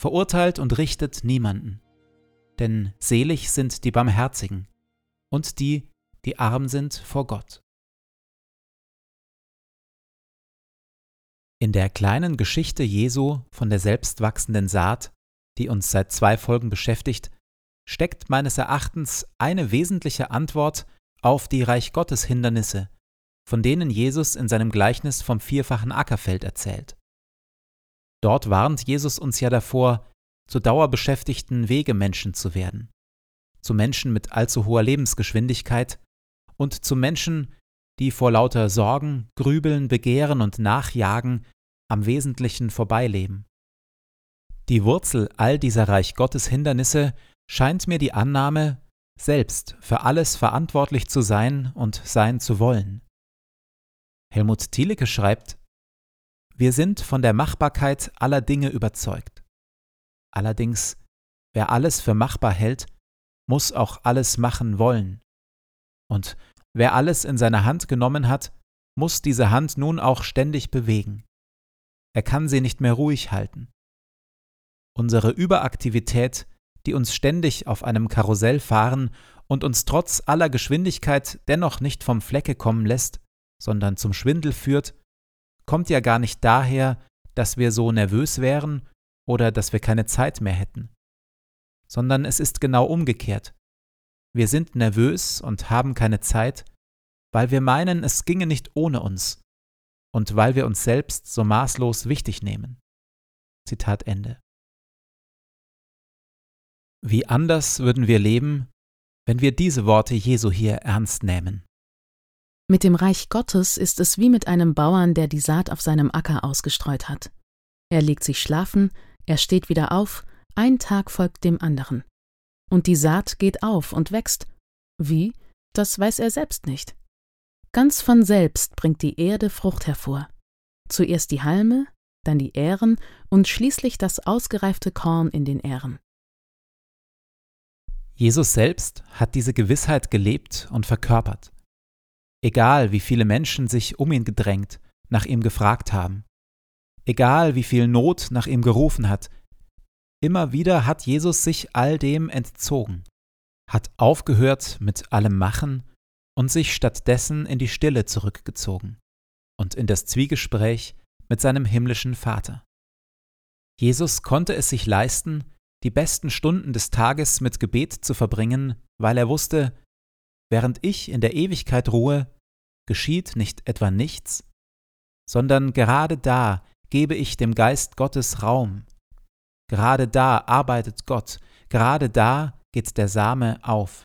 verurteilt und richtet niemanden. Denn selig sind die Barmherzigen und die, die arm sind vor Gott. In der kleinen Geschichte Jesu von der selbstwachsenden Saat, die uns seit zwei Folgen beschäftigt, steckt meines Erachtens eine wesentliche Antwort auf die Reich Gottes Hindernisse, von denen Jesus in seinem Gleichnis vom vierfachen Ackerfeld erzählt. Dort warnt Jesus uns ja davor, zu dauerbeschäftigten Wegemenschen zu werden, zu Menschen mit allzu hoher Lebensgeschwindigkeit und zu Menschen, die vor lauter Sorgen, Grübeln, Begehren und Nachjagen am Wesentlichen vorbeileben. Die Wurzel all dieser Reich Gottes Hindernisse scheint mir die Annahme, selbst für alles verantwortlich zu sein und sein zu wollen. Helmut Thielicke schreibt, wir sind von der Machbarkeit aller Dinge überzeugt. Allerdings, wer alles für machbar hält, muss auch alles machen wollen. Und wer alles in seine Hand genommen hat, muss diese Hand nun auch ständig bewegen. Er kann sie nicht mehr ruhig halten. Unsere Überaktivität, die uns ständig auf einem Karussell fahren und uns trotz aller Geschwindigkeit dennoch nicht vom Flecke kommen lässt, sondern zum Schwindel führt, kommt ja gar nicht daher, dass wir so nervös wären oder dass wir keine Zeit mehr hätten, sondern es ist genau umgekehrt. Wir sind nervös und haben keine Zeit, weil wir meinen, es ginge nicht ohne uns und weil wir uns selbst so maßlos wichtig nehmen. Zitat Ende. Wie anders würden wir leben, wenn wir diese Worte Jesu hier ernst nähmen. Mit dem Reich Gottes ist es wie mit einem Bauern, der die Saat auf seinem Acker ausgestreut hat. Er legt sich schlafen, er steht wieder auf, ein Tag folgt dem anderen. Und die Saat geht auf und wächst. Wie? Das weiß er selbst nicht. Ganz von selbst bringt die Erde Frucht hervor. Zuerst die Halme, dann die Ähren und schließlich das ausgereifte Korn in den Ähren. Jesus selbst hat diese Gewissheit gelebt und verkörpert. Egal wie viele Menschen sich um ihn gedrängt, nach ihm gefragt haben, egal wie viel Not nach ihm gerufen hat, immer wieder hat Jesus sich all dem entzogen, hat aufgehört mit allem Machen und sich stattdessen in die Stille zurückgezogen und in das Zwiegespräch mit seinem himmlischen Vater. Jesus konnte es sich leisten, die besten Stunden des Tages mit Gebet zu verbringen, weil er wusste, während ich in der Ewigkeit ruhe, geschieht nicht etwa nichts, sondern gerade da gebe ich dem Geist Gottes Raum. Gerade da arbeitet Gott, gerade da geht der Same auf.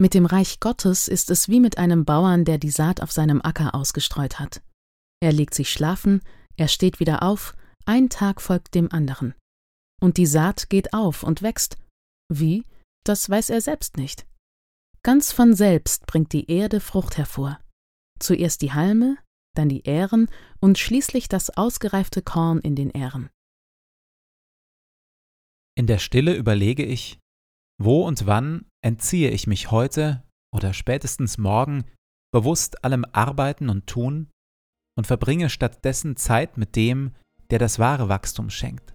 Mit dem Reich Gottes ist es wie mit einem Bauern, der die Saat auf seinem Acker ausgestreut hat. Er legt sich schlafen, er steht wieder auf, ein Tag folgt dem anderen. Und die Saat geht auf und wächst. Wie? Das weiß er selbst nicht. Ganz von selbst bringt die Erde Frucht hervor. Zuerst die Halme, dann die Ähren und schließlich das ausgereifte Korn in den Ähren. In der Stille überlege ich, wo und wann entziehe ich mich heute oder spätestens morgen bewusst allem Arbeiten und Tun und verbringe stattdessen Zeit mit dem, der das wahre Wachstum schenkt.